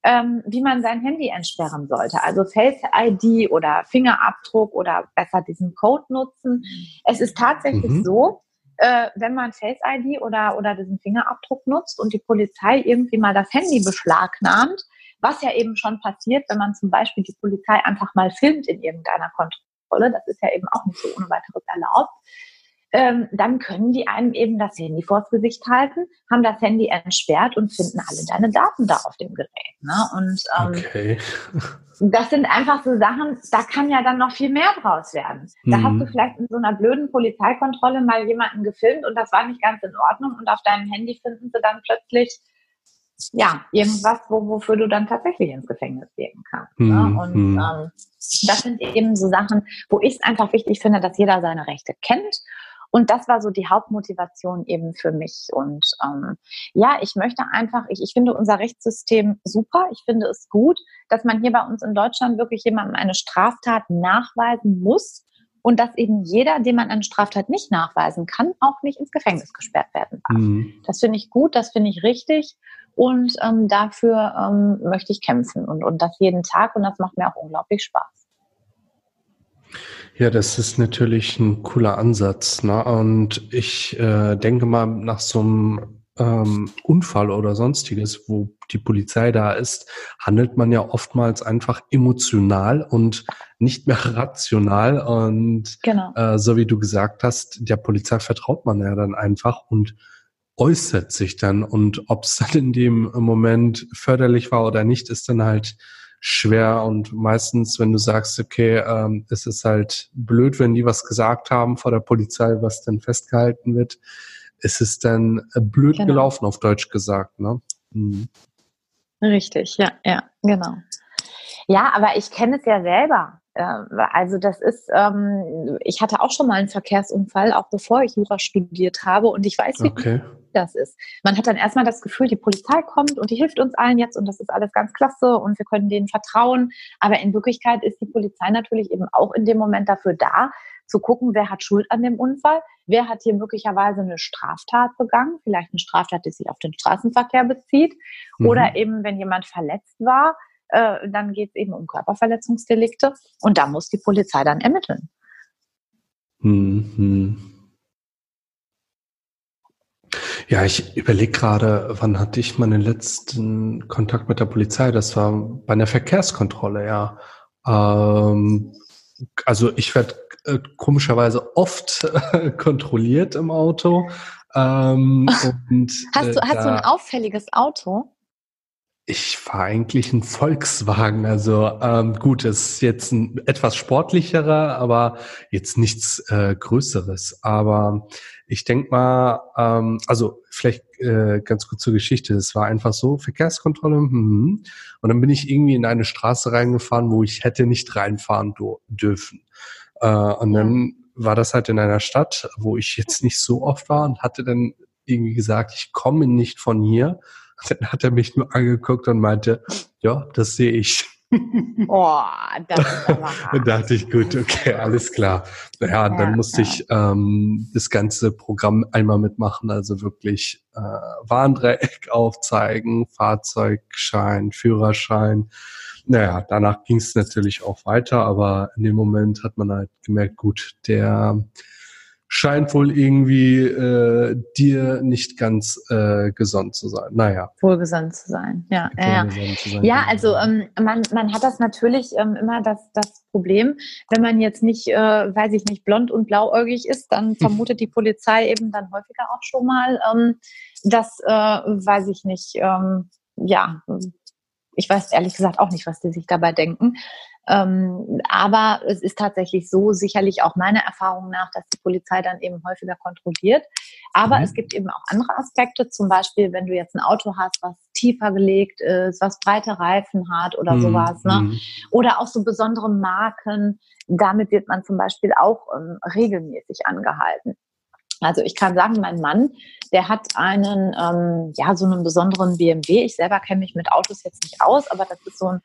ähm, wie man sein Handy entsperren sollte. Also Face ID oder Fingerabdruck oder besser diesen Code nutzen. Es ist tatsächlich mhm. so, äh, wenn man Face ID oder, oder diesen Fingerabdruck nutzt und die Polizei irgendwie mal das Handy beschlagnahmt, was ja eben schon passiert, wenn man zum Beispiel die Polizei einfach mal filmt in irgendeiner Kontrolle, das ist ja eben auch nicht so ohne weiteres erlaubt, ähm, dann können die einem eben das Handy vors Gesicht halten, haben das Handy entsperrt und finden alle deine Daten da auf dem Gerät. Ne? Und ähm, okay. das sind einfach so Sachen, da kann ja dann noch viel mehr draus werden. Da mhm. hast du mhm. vielleicht in so einer blöden Polizeikontrolle mal jemanden gefilmt und das war nicht ganz in Ordnung und auf deinem Handy finden sie dann plötzlich ja, irgendwas, wo, wofür du dann tatsächlich ins Gefängnis gehen kannst. Ne? Mhm. Und mhm. ähm, das sind eben so Sachen, wo ich es einfach wichtig finde, dass jeder seine Rechte kennt und das war so die Hauptmotivation eben für mich. Und ähm, ja, ich möchte einfach, ich, ich finde unser Rechtssystem super. Ich finde es gut, dass man hier bei uns in Deutschland wirklich jemandem eine Straftat nachweisen muss und dass eben jeder, dem man eine Straftat nicht nachweisen kann, auch nicht ins Gefängnis gesperrt werden darf. Mhm. Das finde ich gut, das finde ich richtig und ähm, dafür ähm, möchte ich kämpfen und, und das jeden Tag und das macht mir auch unglaublich Spaß. Ja, das ist natürlich ein cooler Ansatz. Ne? Und ich äh, denke mal, nach so einem ähm, Unfall oder sonstiges, wo die Polizei da ist, handelt man ja oftmals einfach emotional und nicht mehr rational. Und genau. äh, so wie du gesagt hast, der Polizei vertraut man ja dann einfach und äußert sich dann. Und ob es dann in dem Moment förderlich war oder nicht, ist dann halt schwer und meistens, wenn du sagst, okay, ähm, es ist halt blöd, wenn die was gesagt haben vor der Polizei, was dann festgehalten wird, ist es dann äh, blöd genau. gelaufen, auf Deutsch gesagt, ne? Mhm. Richtig, ja, ja, genau. Ja, aber ich kenne es ja selber. Also das ist, ähm, ich hatte auch schon mal einen Verkehrsunfall, auch bevor ich Jura studiert habe und ich weiß, wie okay das ist. Man hat dann erstmal das Gefühl, die Polizei kommt und die hilft uns allen jetzt und das ist alles ganz klasse und wir können denen vertrauen. Aber in Wirklichkeit ist die Polizei natürlich eben auch in dem Moment dafür da, zu gucken, wer hat Schuld an dem Unfall, wer hat hier möglicherweise eine Straftat begangen, vielleicht eine Straftat, die sich auf den Straßenverkehr bezieht, mhm. oder eben, wenn jemand verletzt war, äh, dann geht es eben um Körperverletzungsdelikte und da muss die Polizei dann ermitteln. Mhm. Ja, ich überlege gerade, wann hatte ich meinen letzten Kontakt mit der Polizei? Das war bei einer Verkehrskontrolle, ja. Ähm, also ich werde äh, komischerweise oft äh, kontrolliert im Auto. Ähm, und, hast, du, äh, hast du ein auffälliges Auto? Ich fahre eigentlich ein Volkswagen. Also ähm, gut, es ist jetzt ein etwas sportlicherer, aber jetzt nichts äh, Größeres. Aber ich denk mal, ähm, also vielleicht äh, ganz kurz zur Geschichte. Es war einfach so, Verkehrskontrolle. Hm, und dann bin ich irgendwie in eine Straße reingefahren, wo ich hätte nicht reinfahren dürfen. Äh, und dann war das halt in einer Stadt, wo ich jetzt nicht so oft war und hatte dann irgendwie gesagt, ich komme nicht von hier dann hat er mich nur angeguckt und meinte, ja, das sehe ich. Oh, das. Dann dachte ich, gut, okay, alles klar. Naja, ja, dann musste ja. ich ähm, das ganze Programm einmal mitmachen, also wirklich äh, Warndreieck aufzeigen, Fahrzeugschein, Führerschein. Naja, danach ging es natürlich auch weiter, aber in dem Moment hat man halt gemerkt, gut, der scheint wohl irgendwie äh, dir nicht ganz äh, gesund zu sein. Naja. Wohlgesonnen zu sein, ja. Ja, sein, ja also ähm, man, man hat das natürlich ähm, immer das, das Problem, wenn man jetzt nicht, äh, weiß ich nicht, blond und blauäugig ist, dann vermutet die Polizei eben dann häufiger auch schon mal, ähm, dass, äh, weiß ich nicht, ähm, ja, ich weiß ehrlich gesagt auch nicht, was die sich dabei denken. Ähm, aber es ist tatsächlich so, sicherlich auch meiner Erfahrung nach, dass die Polizei dann eben häufiger kontrolliert. Aber mhm. es gibt eben auch andere Aspekte, zum Beispiel, wenn du jetzt ein Auto hast, was tiefer gelegt ist, was breite Reifen hat oder mhm. sowas, ne? Mhm. Oder auch so besondere Marken. Damit wird man zum Beispiel auch ähm, regelmäßig angehalten. Also ich kann sagen, mein Mann, der hat einen, ähm, ja, so einen besonderen BMW. Ich selber kenne mich mit Autos jetzt nicht aus, aber das ist so ein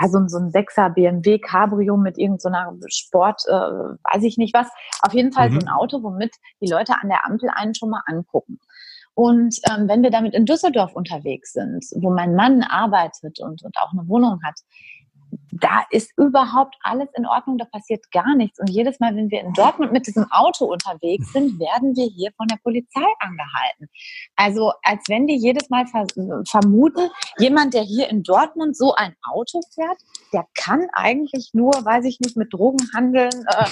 ja, so, so ein Sechser BMW Cabrio mit irgendeiner so Sport, äh, weiß ich nicht was. Auf jeden Fall mhm. so ein Auto, womit die Leute an der Ampel einen schon mal angucken. Und ähm, wenn wir damit in Düsseldorf unterwegs sind, wo mein Mann arbeitet und, und auch eine Wohnung hat, da ist überhaupt alles in Ordnung, da passiert gar nichts. Und jedes Mal, wenn wir in Dortmund mit diesem Auto unterwegs sind, werden wir hier von der Polizei angehalten. Also als wenn die jedes Mal vermuten, jemand, der hier in Dortmund so ein Auto fährt, der kann eigentlich nur, weiß ich nicht, mit Drogen handeln äh,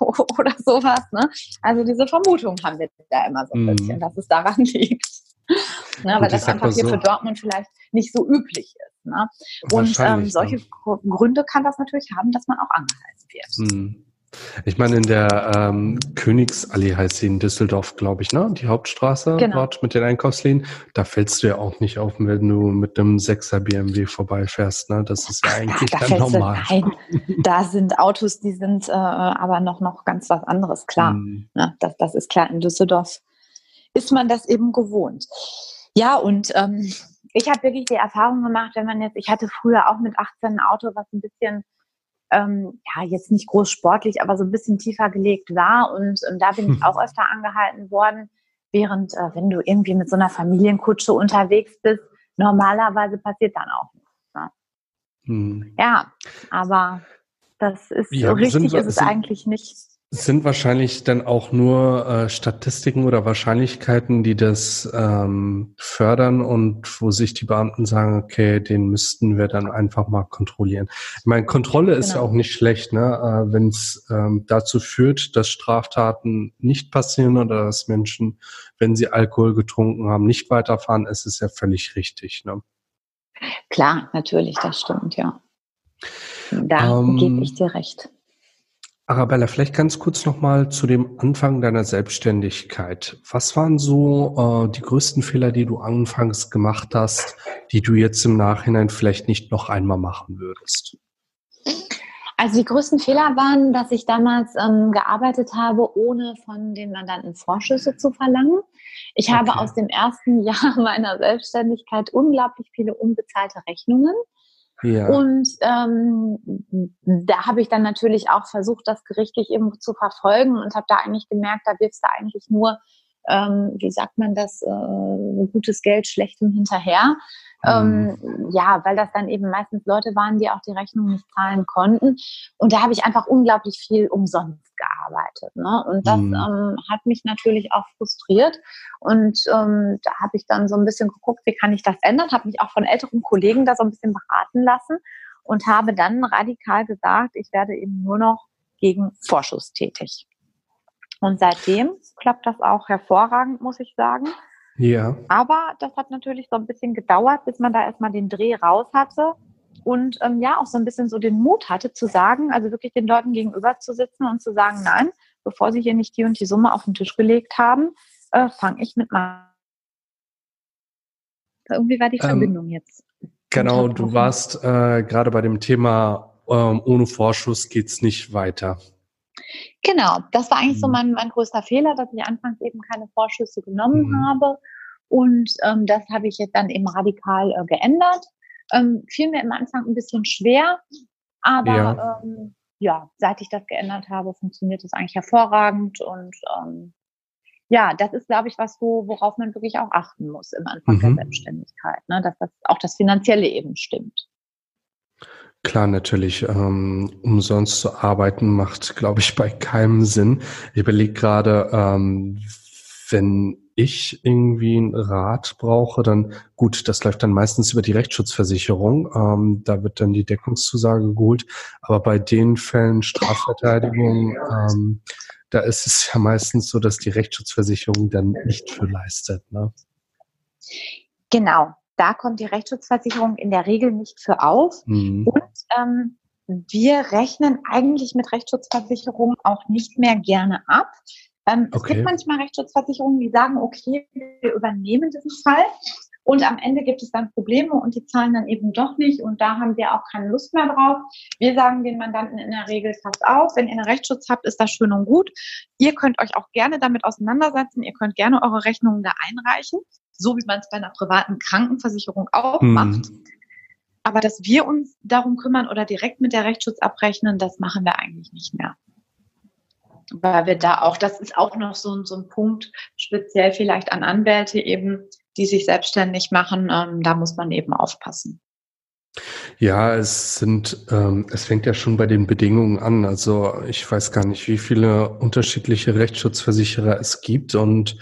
oder sowas. Ne? Also diese Vermutung haben wir da immer so ein mhm. bisschen, dass es daran liegt. Ne, weil das einfach hier so. für Dortmund vielleicht nicht so üblich ist. Ne? Und ähm, solche ne? Gründe kann das natürlich haben, dass man auch angehalten wird. Hm. Ich meine, in der ähm, Königsallee heißt sie in Düsseldorf, glaube ich, ne? Die Hauptstraße genau. dort mit den Einkaufsläden. Da fällst du ja auch nicht auf, wenn du mit einem 6er BMW vorbeifährst, ne? Das ist ja eigentlich da, da normal. Nein, da sind Autos, die sind äh, aber noch, noch ganz was anderes, klar. Hm. Ne? Das, das ist klar. In Düsseldorf ist man das eben gewohnt. Ja, und ähm, ich habe wirklich die Erfahrung gemacht, wenn man jetzt, ich hatte früher auch mit 18 ein Auto, was ein bisschen, ähm, ja, jetzt nicht groß sportlich, aber so ein bisschen tiefer gelegt war. Und, und da bin ich auch öfter angehalten worden, während, äh, wenn du irgendwie mit so einer Familienkutsche unterwegs bist, normalerweise passiert dann auch nichts. Ne? Hm. Ja, aber das ist ja, so richtig, sind, ist es sind, eigentlich nicht sind wahrscheinlich dann auch nur äh, Statistiken oder Wahrscheinlichkeiten, die das ähm, fördern und wo sich die Beamten sagen, okay, den müssten wir dann einfach mal kontrollieren. Ich meine, Kontrolle genau. ist ja auch nicht schlecht, ne? Äh, wenn es ähm, dazu führt, dass Straftaten nicht passieren oder dass Menschen, wenn sie Alkohol getrunken haben, nicht weiterfahren, ist es ja völlig richtig. Ne? Klar, natürlich, das stimmt, ja. Da ähm, gebe ich dir recht. Arabella, vielleicht ganz kurz nochmal zu dem Anfang deiner Selbstständigkeit. Was waren so äh, die größten Fehler, die du anfangs gemacht hast, die du jetzt im Nachhinein vielleicht nicht noch einmal machen würdest? Also die größten Fehler waren, dass ich damals ähm, gearbeitet habe, ohne von den Mandanten Vorschüsse zu verlangen. Ich okay. habe aus dem ersten Jahr meiner Selbstständigkeit unglaublich viele unbezahlte Rechnungen. Ja. Und ähm, da habe ich dann natürlich auch versucht, das gerichtlich eben zu verfolgen und habe da eigentlich gemerkt, da wirfst du eigentlich nur, ähm, wie sagt man das, äh, gutes Geld schlechtem hinterher. Ähm, mhm. ja, weil das dann eben meistens Leute waren, die auch die Rechnung nicht zahlen konnten. Und da habe ich einfach unglaublich viel umsonst gearbeitet. Ne? Und das mhm. ähm, hat mich natürlich auch frustriert. Und ähm, da habe ich dann so ein bisschen geguckt, wie kann ich das ändern, habe mich auch von älteren Kollegen da so ein bisschen beraten lassen und habe dann radikal gesagt, ich werde eben nur noch gegen Vorschuss tätig. Und seitdem klappt das auch hervorragend, muss ich sagen. Ja. Aber das hat natürlich so ein bisschen gedauert, bis man da erstmal den Dreh raus hatte und ähm, ja auch so ein bisschen so den Mut hatte zu sagen, also wirklich den Leuten gegenüber zu sitzen und zu sagen, nein, bevor sie hier nicht die und die Summe auf den Tisch gelegt haben, äh, fange ich mit mal. Irgendwie war die ähm, Verbindung jetzt. Genau, du warst äh, gerade bei dem Thema, ähm, ohne Vorschuss geht's nicht weiter. Genau, das war eigentlich mhm. so mein, mein größter Fehler, dass ich anfangs eben keine Vorschüsse genommen mhm. habe. Und ähm, das habe ich jetzt dann eben radikal äh, geändert. Ähm, fiel mir am Anfang ein bisschen schwer, aber ja. Ähm, ja, seit ich das geändert habe, funktioniert es eigentlich hervorragend. Und ähm, ja, das ist, glaube ich, was, wo, worauf man wirklich auch achten muss im Anfang mhm. der Selbstständigkeit, ne? dass das auch das Finanzielle eben stimmt. Klar, natürlich. Ähm, umsonst zu arbeiten macht, glaube ich, bei keinem Sinn. Ich überlege gerade, ähm, wenn ich irgendwie einen Rat brauche, dann gut, das läuft dann meistens über die Rechtsschutzversicherung. Ähm, da wird dann die Deckungszusage geholt. Aber bei den Fällen Strafverteidigung, ähm, da ist es ja meistens so, dass die Rechtsschutzversicherung dann nicht für leistet. Ne? Genau, da kommt die Rechtsschutzversicherung in der Regel nicht für auf. Mhm. Und ähm, wir rechnen eigentlich mit Rechtsschutzversicherung auch nicht mehr gerne ab. Ähm, okay. Es gibt manchmal Rechtsschutzversicherungen, die sagen, okay, wir übernehmen diesen Fall. Und am Ende gibt es dann Probleme und die zahlen dann eben doch nicht. Und da haben wir auch keine Lust mehr drauf. Wir sagen den Mandanten in der Regel, passt auf, wenn ihr einen Rechtsschutz habt, ist das schön und gut. Ihr könnt euch auch gerne damit auseinandersetzen. Ihr könnt gerne eure Rechnungen da einreichen so wie man es bei einer privaten Krankenversicherung auch hm. macht. Aber dass wir uns darum kümmern oder direkt mit der Rechtsschutz abrechnen, das machen wir eigentlich nicht mehr. Weil wir da auch, das ist auch noch so, so ein Punkt, speziell vielleicht an Anwälte eben, die sich selbstständig machen, ähm, da muss man eben aufpassen. Ja, es sind, ähm, es fängt ja schon bei den Bedingungen an. Also ich weiß gar nicht, wie viele unterschiedliche Rechtsschutzversicherer es gibt und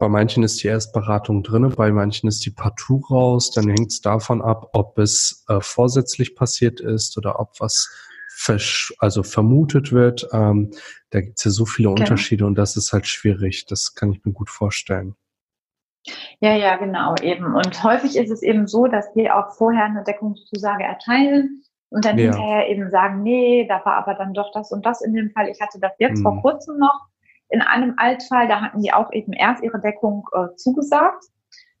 bei manchen ist die Erstberatung drin, bei manchen ist die partout raus. Dann hängt es davon ab, ob es äh, vorsätzlich passiert ist oder ob was also vermutet wird. Ähm, da gibt es ja so viele okay. Unterschiede und das ist halt schwierig. Das kann ich mir gut vorstellen. Ja, ja, genau, eben. Und häufig ist es eben so, dass wir auch vorher eine Deckungszusage erteilen und dann ja. hinterher eben sagen, nee, da war aber dann doch das und das in dem Fall. Ich hatte das jetzt hm. vor kurzem noch in einem Altfall, da hatten die auch eben erst ihre Deckung äh, zugesagt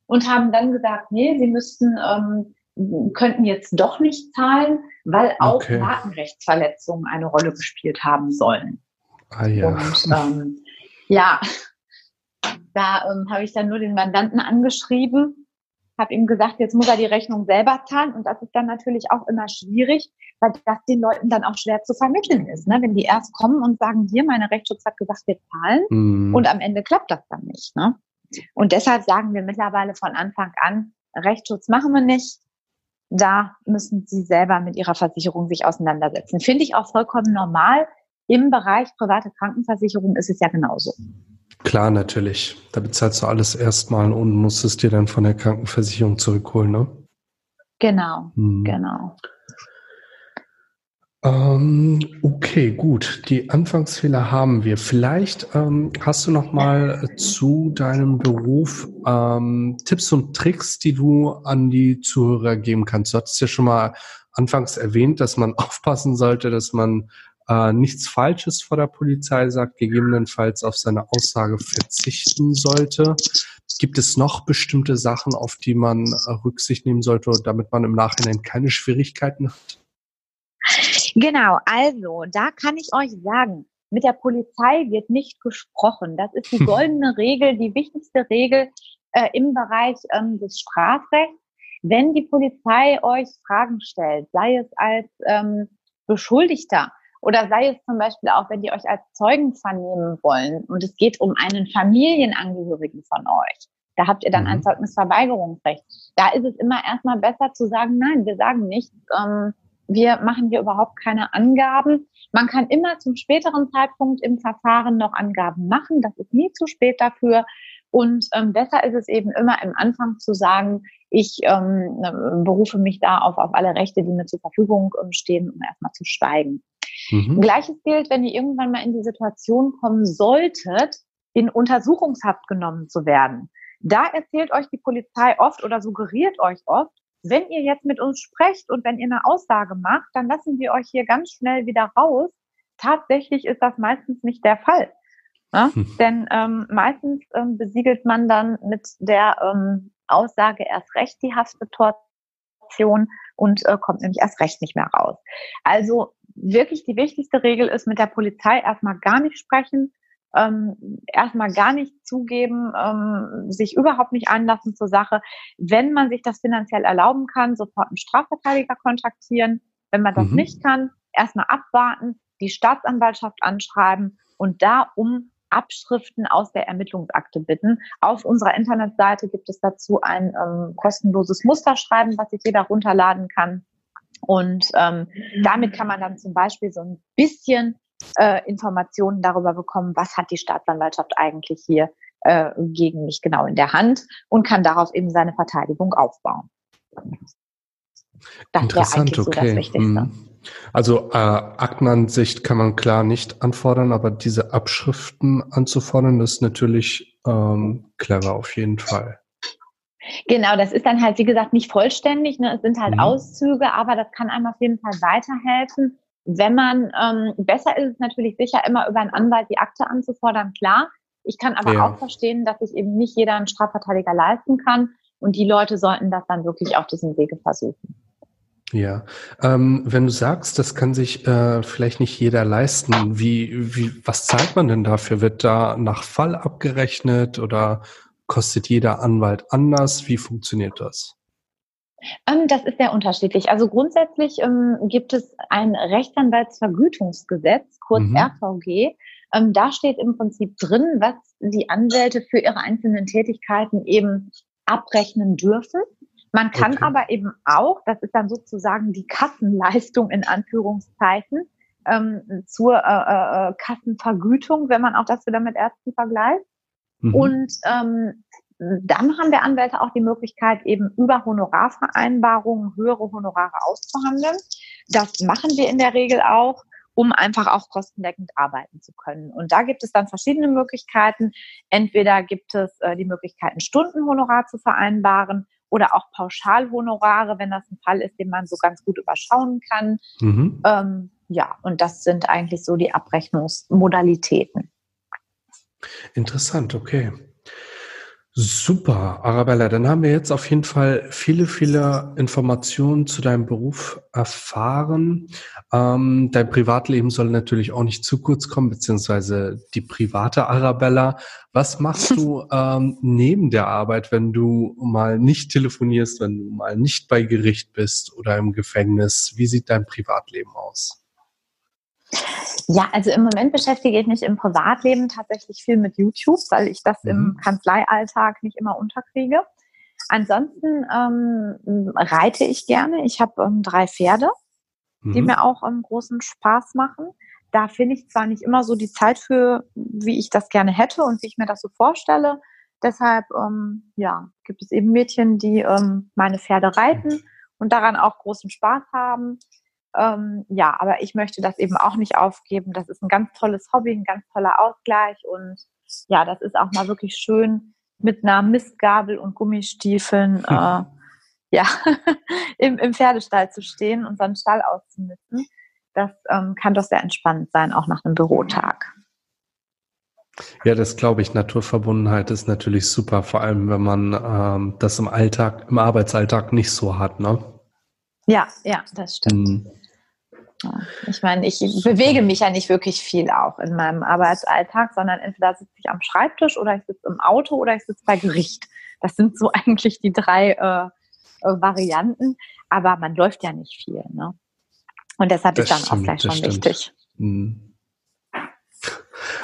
und haben dann gesagt, nee, sie müssten, ähm, könnten jetzt doch nicht zahlen, weil auch okay. Datenrechtsverletzungen eine Rolle gespielt haben sollen. Ah, ja. Und ähm, ja, da ähm, habe ich dann nur den Mandanten angeschrieben habe ihm gesagt, jetzt muss er die Rechnung selber zahlen und das ist dann natürlich auch immer schwierig, weil das den Leuten dann auch schwer zu vermitteln ist. Ne? Wenn die erst kommen und sagen, hier, meine Rechtsschutz hat gesagt, wir zahlen mhm. und am Ende klappt das dann nicht. Ne? Und deshalb sagen wir mittlerweile von Anfang an, Rechtsschutz machen wir nicht. Da müssen Sie selber mit Ihrer Versicherung sich auseinandersetzen. Finde ich auch vollkommen normal. Im Bereich private Krankenversicherung ist es ja genauso. Klar, natürlich. Da bezahlst du alles erstmal und musst es dir dann von der Krankenversicherung zurückholen, ne? Genau, hm. genau. Ähm, okay, gut. Die Anfangsfehler haben wir. Vielleicht ähm, hast du noch mal zu deinem Beruf ähm, Tipps und Tricks, die du an die Zuhörer geben kannst. Du hattest ja schon mal anfangs erwähnt, dass man aufpassen sollte, dass man äh, nichts Falsches vor der Polizei sagt, gegebenenfalls auf seine Aussage verzichten sollte. Gibt es noch bestimmte Sachen, auf die man äh, Rücksicht nehmen sollte, damit man im Nachhinein keine Schwierigkeiten hat? Genau, also da kann ich euch sagen, mit der Polizei wird nicht gesprochen. Das ist die goldene Regel, die wichtigste Regel äh, im Bereich ähm, des Strafrechts. Wenn die Polizei euch Fragen stellt, sei es als ähm, Beschuldigter oder sei es zum Beispiel auch, wenn die euch als Zeugen vernehmen wollen und es geht um einen Familienangehörigen von euch. Da habt ihr dann ein mhm. Zeugnisverweigerungsrecht. Da ist es immer erstmal besser zu sagen, nein, wir sagen nichts. Ähm, wir machen hier überhaupt keine Angaben. Man kann immer zum späteren Zeitpunkt im Verfahren noch Angaben machen. Das ist nie zu spät dafür. Und ähm, besser ist es eben immer im Anfang zu sagen, ich ähm, berufe mich da auf, auf alle Rechte, die mir zur Verfügung ähm, stehen, um erstmal zu schweigen. Mhm. Gleiches gilt, wenn ihr irgendwann mal in die Situation kommen solltet, in Untersuchungshaft genommen zu werden. Da erzählt euch die Polizei oft oder suggeriert euch oft, wenn ihr jetzt mit uns sprecht und wenn ihr eine Aussage macht, dann lassen wir euch hier ganz schnell wieder raus. Tatsächlich ist das meistens nicht der Fall. Ne? Hm. Denn ähm, meistens ähm, besiegelt man dann mit der ähm, Aussage erst recht die Haftsituation und äh, kommt nämlich erst recht nicht mehr raus. Also wirklich die wichtigste Regel ist, mit der Polizei erstmal gar nicht sprechen, ähm, erstmal gar nicht zugeben, ähm, sich überhaupt nicht anlassen zur Sache. Wenn man sich das finanziell erlauben kann, sofort einen Strafverteidiger kontaktieren. Wenn man das mhm. nicht kann, erstmal abwarten, die Staatsanwaltschaft anschreiben und da um Abschriften aus der Ermittlungsakte bitten. Auf unserer Internetseite gibt es dazu ein ähm, kostenloses Musterschreiben, was sich jeder runterladen kann. Und ähm, damit kann man dann zum Beispiel so ein bisschen äh, Informationen darüber bekommen, was hat die Staatsanwaltschaft eigentlich hier äh, gegen mich genau in der Hand und kann darauf eben seine Verteidigung aufbauen. Das wäre eigentlich so okay. das Wichtigste. Hm. Also äh, Aktenansicht kann man klar nicht anfordern, aber diese Abschriften anzufordern, ist natürlich ähm, clever auf jeden Fall. Genau, das ist dann halt, wie gesagt, nicht vollständig. Ne? Es sind halt mhm. Auszüge, aber das kann einem auf jeden Fall weiterhelfen. Wenn man, ähm, besser ist es natürlich sicher, immer über einen Anwalt die Akte anzufordern, klar. Ich kann aber ja. auch verstehen, dass sich eben nicht jeder einen Strafverteidiger leisten kann. Und die Leute sollten das dann wirklich auf diesem Wege versuchen. Ja, ähm, wenn du sagst, das kann sich äh, vielleicht nicht jeder leisten, wie, wie, was zahlt man denn dafür? Wird da nach Fall abgerechnet oder kostet jeder Anwalt anders? Wie funktioniert das? Ähm, das ist sehr unterschiedlich. Also grundsätzlich ähm, gibt es ein Rechtsanwaltsvergütungsgesetz, kurz mhm. RVG. Ähm, da steht im Prinzip drin, was die Anwälte für ihre einzelnen Tätigkeiten eben abrechnen dürfen. Man kann okay. aber eben auch, das ist dann sozusagen die Kassenleistung in Anführungszeichen, ähm, zur äh, äh, Kassenvergütung, wenn man auch das wieder mit Ärzten vergleicht. Mhm. Und ähm, dann haben wir Anwälte auch die Möglichkeit, eben über Honorarvereinbarungen höhere Honorare auszuhandeln. Das machen wir in der Regel auch, um einfach auch kostendeckend arbeiten zu können. Und da gibt es dann verschiedene Möglichkeiten. Entweder gibt es äh, die Möglichkeit, ein Stundenhonorar zu vereinbaren oder auch Pauschalhonorare, wenn das ein Fall ist, den man so ganz gut überschauen kann. Mhm. Ähm, ja, und das sind eigentlich so die Abrechnungsmodalitäten. Interessant, okay. Super, Arabella. Dann haben wir jetzt auf jeden Fall viele, viele Informationen zu deinem Beruf erfahren. Ähm, dein Privatleben soll natürlich auch nicht zu kurz kommen, beziehungsweise die private Arabella. Was machst du ähm, neben der Arbeit, wenn du mal nicht telefonierst, wenn du mal nicht bei Gericht bist oder im Gefängnis? Wie sieht dein Privatleben aus? Ja, also im Moment beschäftige ich mich im Privatleben tatsächlich viel mit YouTube, weil ich das mhm. im Kanzleialltag nicht immer unterkriege. Ansonsten ähm, reite ich gerne. Ich habe ähm, drei Pferde, mhm. die mir auch ähm, großen Spaß machen. Da finde ich zwar nicht immer so die Zeit für, wie ich das gerne hätte und wie ich mir das so vorstelle. Deshalb ähm, ja, gibt es eben Mädchen, die ähm, meine Pferde reiten und daran auch großen Spaß haben. Ähm, ja, aber ich möchte das eben auch nicht aufgeben. Das ist ein ganz tolles Hobby, ein ganz toller Ausgleich und ja, das ist auch mal wirklich schön mit einer Mistgabel und Gummistiefeln äh, ja, im, im Pferdestall zu stehen und so einen Stall auszumisten. Das ähm, kann doch sehr entspannend sein, auch nach einem Bürotag. Ja, das glaube ich. Naturverbundenheit ist natürlich super, vor allem wenn man ähm, das im Alltag, im Arbeitsalltag nicht so hat, ne? Ja, ja, das stimmt. Mhm. Ich meine, ich bewege mich ja nicht wirklich viel auch in meinem Arbeitsalltag, sondern entweder sitze ich am Schreibtisch oder ich sitze im Auto oder ich sitze bei Gericht. Das sind so eigentlich die drei äh, äh, Varianten, aber man läuft ja nicht viel. Ne? Und deshalb das ist dann stimmt, auch gleich schon stimmt. wichtig. Mhm.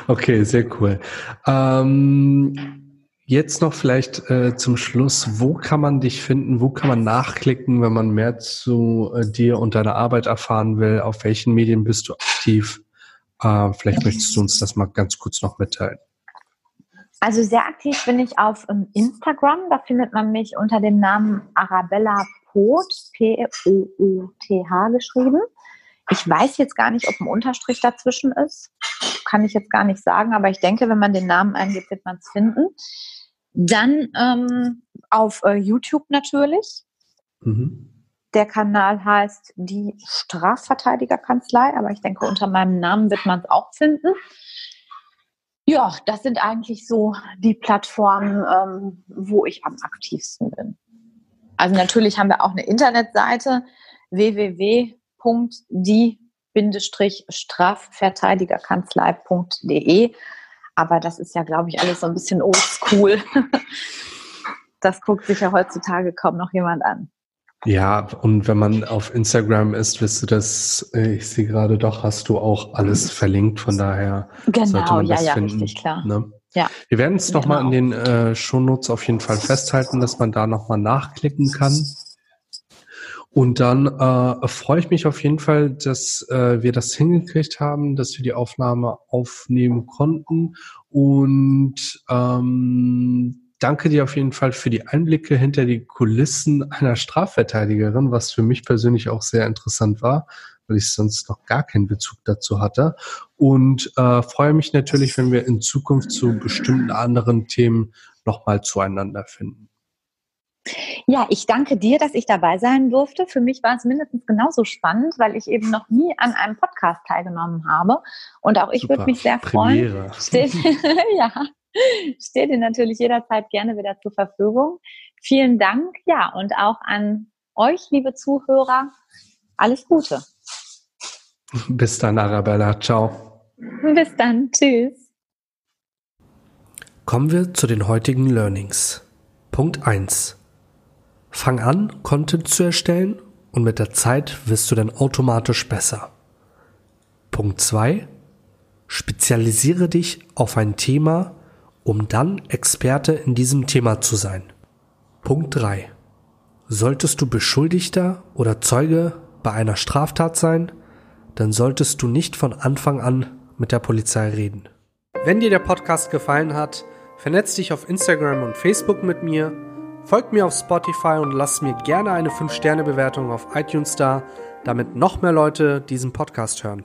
Okay, sehr cool. Ähm, Jetzt noch vielleicht äh, zum Schluss, wo kann man dich finden, wo kann man nachklicken, wenn man mehr zu äh, dir und deiner Arbeit erfahren will, auf welchen Medien bist du aktiv? Äh, vielleicht möchtest du uns das mal ganz kurz noch mitteilen. Also sehr aktiv bin ich auf um, ähm, Instagram, da findet man mich unter dem Namen Arabella Pot, P-O-O-T-H geschrieben. Ich weiß jetzt gar nicht, ob ein Unterstrich dazwischen ist. Kann ich jetzt gar nicht sagen, aber ich denke, wenn man den Namen eingibt, wird man es finden. Dann ähm, auf äh, YouTube natürlich. Mhm. Der Kanal heißt die Strafverteidigerkanzlei, aber ich denke, unter meinem Namen wird man es auch finden. Ja, das sind eigentlich so die Plattformen, ähm, wo ich am aktivsten bin. Also natürlich haben wir auch eine Internetseite www.die-strafverteidigerkanzlei.de. Aber das ist ja, glaube ich, alles so ein bisschen oldschool. Das guckt sich ja heutzutage kaum noch jemand an. Ja, und wenn man auf Instagram ist, wirst du das, äh, ich sehe gerade doch, hast du auch alles verlinkt, von daher genau, sollte man das ja, finden. Richtig, klar. Ne? Ja. Wir werden es genau. nochmal in den äh, Shownotes auf jeden Fall festhalten, dass man da nochmal nachklicken kann. Und dann äh, freue ich mich auf jeden Fall, dass äh, wir das hingekriegt haben, dass wir die Aufnahme aufnehmen konnten. Und ähm, danke dir auf jeden Fall für die Einblicke hinter die Kulissen einer Strafverteidigerin, was für mich persönlich auch sehr interessant war, weil ich sonst noch gar keinen Bezug dazu hatte. Und äh, freue mich natürlich, wenn wir in Zukunft zu bestimmten anderen Themen nochmal zueinander finden. Ja, ich danke dir, dass ich dabei sein durfte. Für mich war es mindestens genauso spannend, weil ich eben noch nie an einem Podcast teilgenommen habe. Und auch ich würde mich sehr freuen. Steht, ja, steht dir natürlich jederzeit gerne wieder zur Verfügung. Vielen Dank. Ja, und auch an euch, liebe Zuhörer, alles Gute. Bis dann, Arabella. Ciao. Bis dann. Tschüss. Kommen wir zu den heutigen Learnings. Punkt 1. Fang an, Content zu erstellen und mit der Zeit wirst du dann automatisch besser. Punkt 2. Spezialisiere dich auf ein Thema, um dann Experte in diesem Thema zu sein. Punkt 3. Solltest du Beschuldigter oder Zeuge bei einer Straftat sein, dann solltest du nicht von Anfang an mit der Polizei reden. Wenn dir der Podcast gefallen hat, vernetz dich auf Instagram und Facebook mit mir, folg mir auf Spotify und lass mir gerne eine 5-Sterne-Bewertung auf iTunes da, damit noch mehr Leute diesen Podcast hören.